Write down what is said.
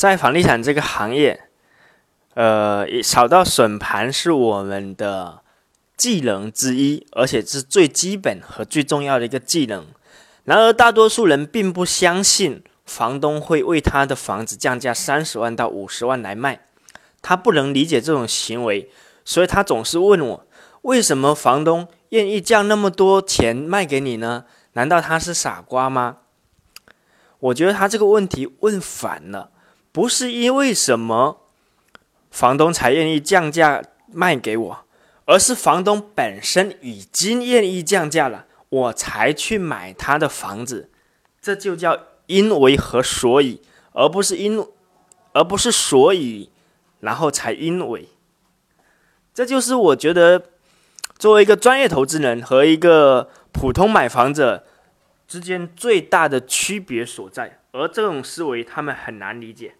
在房地产这个行业，呃，扫到损盘是我们的技能之一，而且是最基本和最重要的一个技能。然而，大多数人并不相信房东会为他的房子降价三十万到五十万来卖，他不能理解这种行为，所以他总是问我：为什么房东愿意降那么多钱卖给你呢？难道他是傻瓜吗？我觉得他这个问题问反了，不是因为什么房东才愿意降价卖给我，而是房东本身已经愿意降价了，我才去买他的房子，这就叫因为和所以，而不是因，而不是所以，然后才因为。这就是我觉得作为一个专业投资人和一个普通买房者。之间最大的区别所在，而这种思维他们很难理解。